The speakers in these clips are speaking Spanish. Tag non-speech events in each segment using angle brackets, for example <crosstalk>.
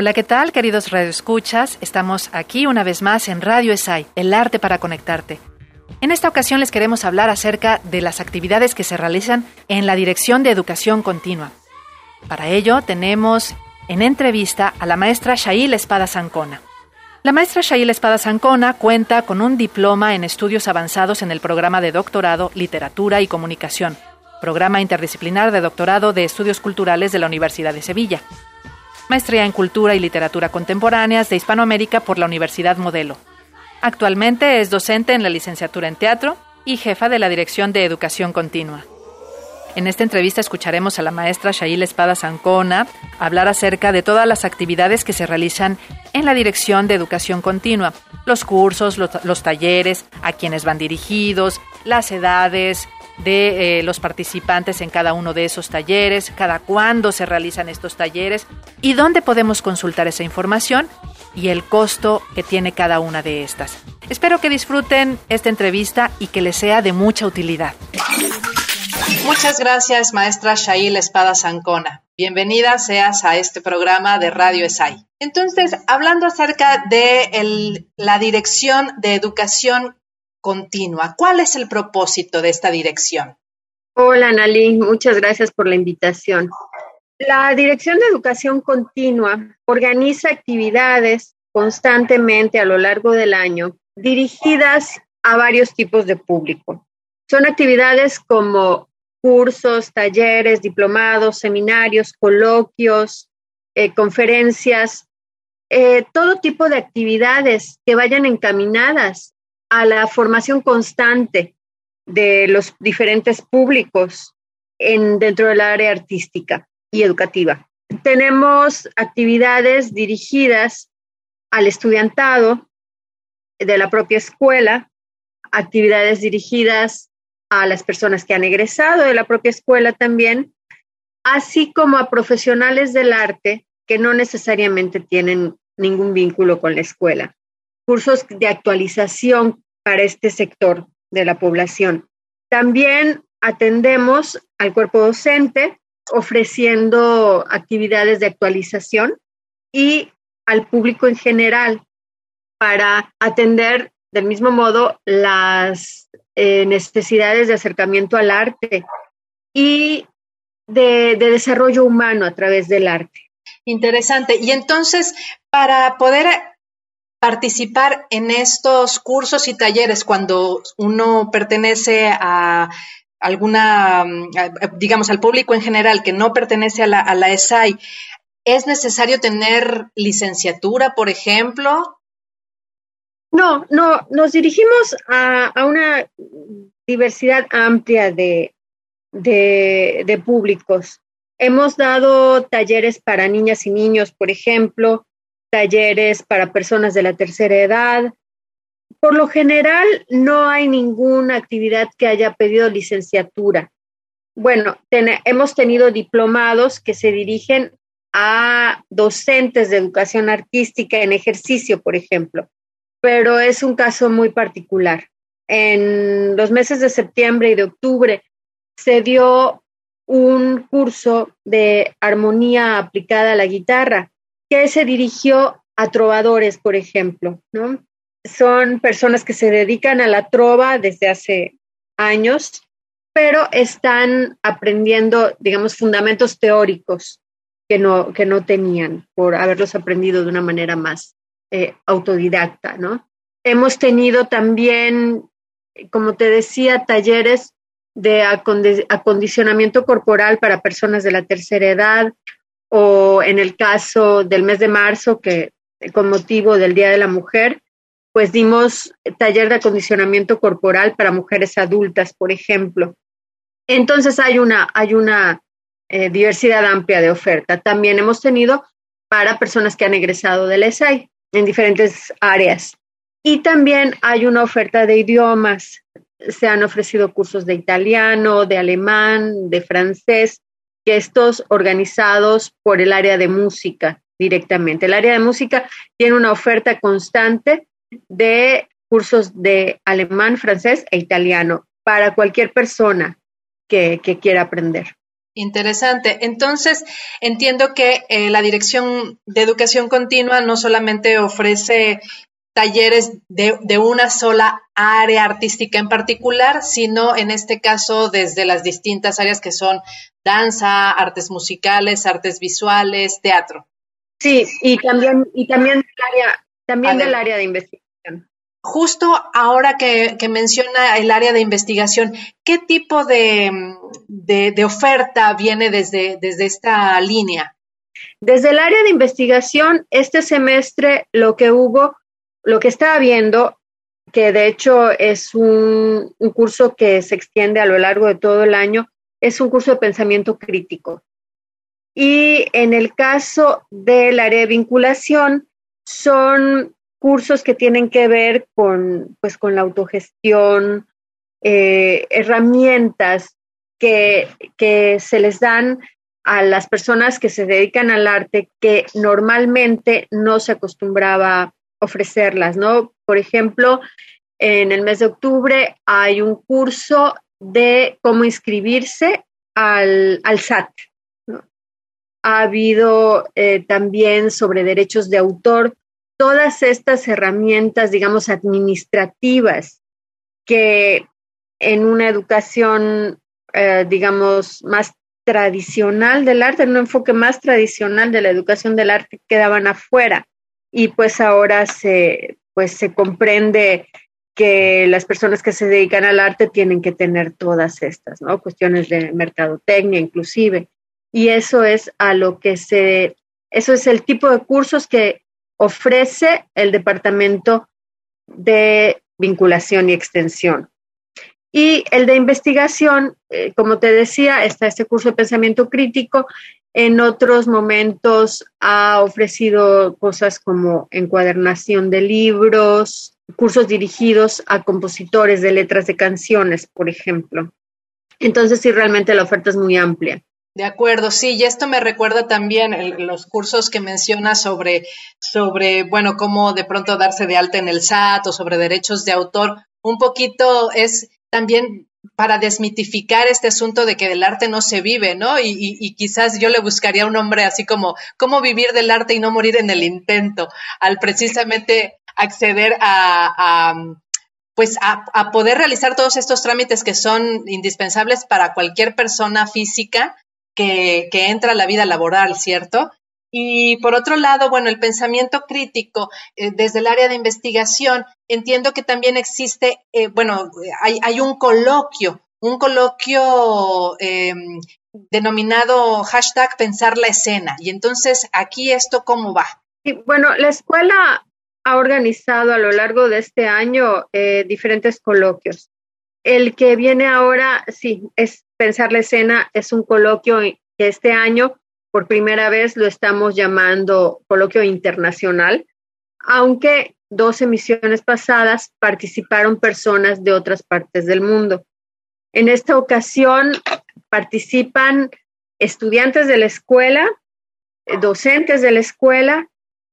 Hola, ¿qué tal, queridos radioescuchas? Estamos aquí una vez más en Radio ESAI, el arte para conectarte. En esta ocasión les queremos hablar acerca de las actividades que se realizan en la Dirección de Educación Continua. Para ello tenemos en entrevista a la maestra Shail Espada Sancona. La maestra Shail Espada Sancona cuenta con un diploma en estudios avanzados en el programa de doctorado Literatura y Comunicación, programa interdisciplinar de doctorado de estudios culturales de la Universidad de Sevilla maestría en Cultura y Literatura Contemporáneas de Hispanoamérica por la Universidad Modelo. Actualmente es docente en la licenciatura en Teatro y jefa de la Dirección de Educación Continua. En esta entrevista escucharemos a la maestra Shail Espada Sancona hablar acerca de todas las actividades que se realizan en la Dirección de Educación Continua, los cursos, los, los talleres, a quienes van dirigidos, las edades, de eh, los participantes en cada uno de esos talleres, cada cuándo se realizan estos talleres y dónde podemos consultar esa información y el costo que tiene cada una de estas. Espero que disfruten esta entrevista y que les sea de mucha utilidad. Muchas gracias, maestra Shail Espada Sancona. Bienvenida seas a este programa de Radio ESAI. Entonces, hablando acerca de la Dirección de Educación continua. ¿Cuál es el propósito de esta dirección? Hola, Analí, muchas gracias por la invitación. La Dirección de Educación Continua organiza actividades constantemente a lo largo del año dirigidas a varios tipos de público. Son actividades como cursos, talleres, diplomados, seminarios, coloquios, eh, conferencias, eh, todo tipo de actividades que vayan encaminadas a la formación constante de los diferentes públicos en, dentro del área artística y educativa. Tenemos actividades dirigidas al estudiantado de la propia escuela, actividades dirigidas a las personas que han egresado de la propia escuela también, así como a profesionales del arte que no necesariamente tienen ningún vínculo con la escuela cursos de actualización para este sector de la población. También atendemos al cuerpo docente ofreciendo actividades de actualización y al público en general para atender del mismo modo las eh, necesidades de acercamiento al arte y de, de desarrollo humano a través del arte. Interesante. Y entonces, para poder participar en estos cursos y talleres cuando uno pertenece a alguna, digamos, al público en general que no pertenece a la, a la ESAI, ¿es necesario tener licenciatura, por ejemplo? No, no, nos dirigimos a, una diversidad amplia de, de públicos. Hemos dado talleres para niñas y niños, por ejemplo, talleres para personas de la tercera edad. Por lo general, no hay ninguna actividad que haya pedido licenciatura. Bueno, hemos tenido diplomados que se dirigen a docentes de educación artística en ejercicio, por ejemplo, pero es un caso muy particular. En los meses de septiembre y de octubre se dio un curso de armonía aplicada a la guitarra que se dirigió a trovadores, por ejemplo, ¿no? Son personas que se dedican a la trova desde hace años, pero están aprendiendo, digamos, fundamentos teóricos que no, que no tenían por haberlos aprendido de una manera más eh, autodidacta, ¿no? Hemos tenido también, como te decía, talleres de acondicionamiento corporal para personas de la tercera edad, o en el caso del mes de marzo, que con motivo del Día de la Mujer, pues dimos taller de acondicionamiento corporal para mujeres adultas, por ejemplo. Entonces hay una, hay una eh, diversidad amplia de oferta. También hemos tenido para personas que han egresado del ESAI en diferentes áreas. Y también hay una oferta de idiomas. Se han ofrecido cursos de italiano, de alemán, de francés, que estos organizados por el área de música directamente. El área de música tiene una oferta constante de cursos de alemán, francés e italiano para cualquier persona que, quiera aprender. Interesante. Entonces, entiendo que eh, la Dirección de Educación Continua no solamente ofrece talleres de, de, una sola área artística en particular, sino en este caso desde las distintas áreas que son danza, artes musicales, artes visuales, teatro. Sí, y también, y también del área, también del área de investigación. Justo ahora que, menciona el área de investigación, ¿qué tipo de, de, oferta viene desde, desde esta línea? Desde el área de investigación, este semestre lo que hubo, lo que está habiendo, que de hecho es un, curso que se extiende a lo largo de todo el año, es un curso de pensamiento crítico. Y en el caso del área de vinculación, son cursos que tienen que ver con, pues, con la autogestión, eh, herramientas que, que se les dan a las personas que se dedican al arte que normalmente no se acostumbraba ofrecerlas, ¿no? Por ejemplo, en el mes de octubre hay un curso de cómo inscribirse al, SAT, ha habido eh, también sobre derechos de autor, todas estas herramientas, digamos, administrativas que en una educación, eh, digamos, más tradicional del arte, en un enfoque más tradicional de la educación del arte, quedaban afuera. Y pues ahora se, pues se comprende que las personas que se dedican al arte tienen que tener todas estas, ¿no? Cuestiones de mercadotecnia, inclusive y eso es a lo que se, eso es el tipo de cursos que ofrece el Departamento de Vinculación y Extensión. Y el de investigación, eh, como te decía, está este curso de pensamiento crítico. En otros momentos ha ofrecido cosas como encuadernación de libros, cursos dirigidos a compositores de letras de canciones, por ejemplo. Entonces, sí, realmente la oferta es muy amplia. De acuerdo, sí, y esto me recuerda también los cursos que menciona sobre, sobre, bueno, cómo de pronto darse de alta en el SAT o sobre derechos de autor. Un poquito es también para desmitificar este asunto de que del arte no se vive, ¿no? Y, y, quizás yo le buscaría un nombre así como cómo vivir del arte y no morir en el intento, al precisamente acceder a, pues a, a, poder realizar todos estos trámites que son indispensables para cualquier persona física que, entra a la vida laboral, ¿cierto? Y por otro lado, bueno, el pensamiento crítico eh, desde el área de investigación, entiendo que también existe, eh, bueno, hay, un coloquio, un coloquio em, denominado hashtag pensar la escena. Y entonces, aquí esto, ¿cómo va? bueno, la escuela ha organizado a lo largo de este año eh, diferentes coloquios. El que viene ahora, sí, es Pensar la escena es un coloquio que este año por primera vez lo estamos llamando coloquio internacional, aunque dos emisiones pasadas participaron personas de otras partes del mundo. En esta ocasión participan estudiantes de la escuela, docentes de la escuela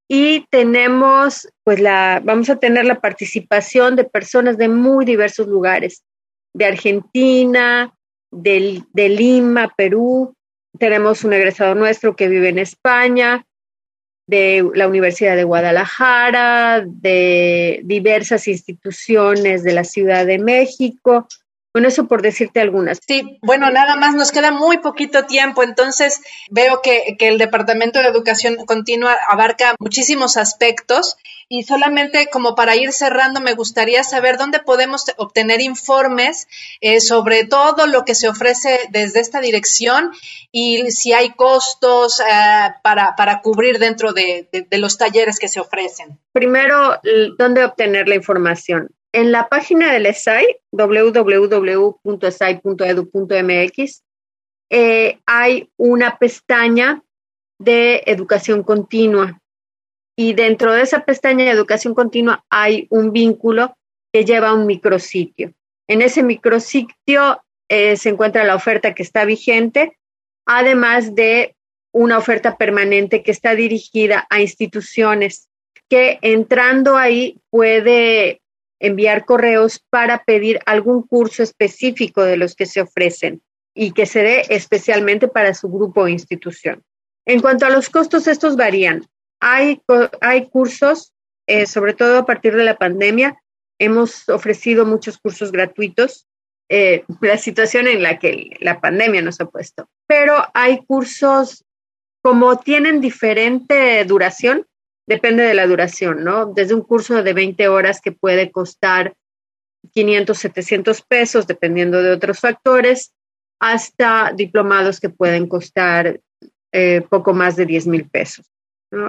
y tenemos, pues la, vamos a tener la participación de personas de muy diversos lugares, de Argentina, de Lima, Perú. Tenemos un egresado nuestro que vive en España, de la Universidad de Guadalajara, de diversas instituciones de la Ciudad de México, bueno, eso por decirte algunas. Sí, bueno, nada más nos queda muy poquito tiempo, entonces veo que, el Departamento de Educación Continua abarca muchísimos aspectos y solamente como para ir cerrando, me gustaría saber dónde podemos obtener informes eh, sobre todo lo que se ofrece desde esta dirección y si hay costos eh, para, para, cubrir dentro de, de los talleres que se ofrecen. Primero, ¿dónde obtener la información? En la página del ESAI, www.esai.edu.mx, eh, hay una pestaña de educación continua. Y dentro de esa pestaña de educación continua hay un vínculo que lleva a un micrositio. En ese micrositio eh, se encuentra la oferta que está vigente, además de una oferta permanente que está dirigida a instituciones que entrando ahí puede enviar correos para pedir algún curso específico de los que se ofrecen y que se dé especialmente para su grupo o institución. En cuanto a los costos, estos varían. Hay, hay cursos, eh, sobre todo a partir de la pandemia, hemos ofrecido muchos cursos gratuitos, eh, <laughs> la situación en la que la pandemia nos ha puesto, pero hay cursos como tienen diferente duración, depende de la duración, ¿no? Desde un curso de 20 horas que puede costar 500, 700 pesos, dependiendo de otros factores, hasta diplomados que pueden costar eh, poco más de 10 mil pesos.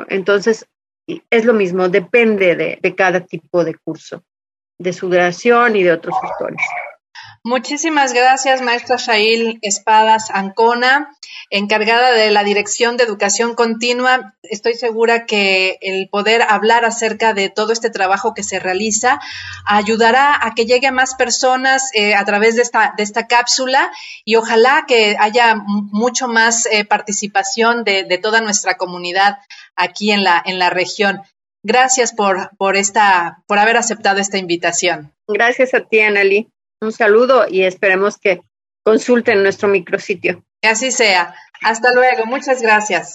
Entonces, es lo mismo, depende de, de cada tipo de curso, de su duración y de otros factores. Muchísimas gracias, maestra Shail Espadas Ancona, encargada de la Dirección de Educación Continua. Estoy segura que el poder hablar acerca de todo este trabajo que se realiza ayudará a que llegue a más personas eh, a través de esta, de esta cápsula y ojalá que haya mucho más eh, participación de, toda nuestra comunidad aquí en la, en la región. Gracias por, por, esta, por haber aceptado esta invitación. Gracias a ti, Anneli. Un saludo y esperemos que consulten nuestro micrositio. Que así sea. Hasta luego. Muchas gracias.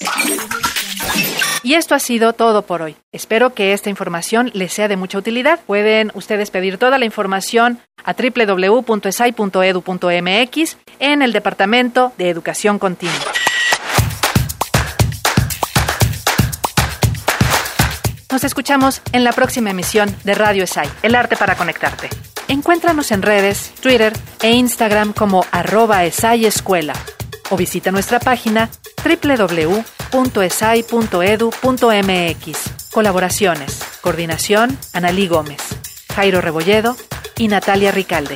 Y esto ha sido todo por hoy. Espero que esta información les sea de mucha utilidad. Pueden ustedes pedir toda la información a www.esai.edu.mx en el Departamento de Educación Continua. Nos escuchamos en la próxima emisión de Radio ESAI, El Arte para Conectarte. Encuéntranos en redes, Twitter e Instagram como arroba esayescuela o visita nuestra página www.esai.edu.mx. Colaboraciones, coordinación, Analí Gómez, Jairo Rebolledo y Natalia Ricalde.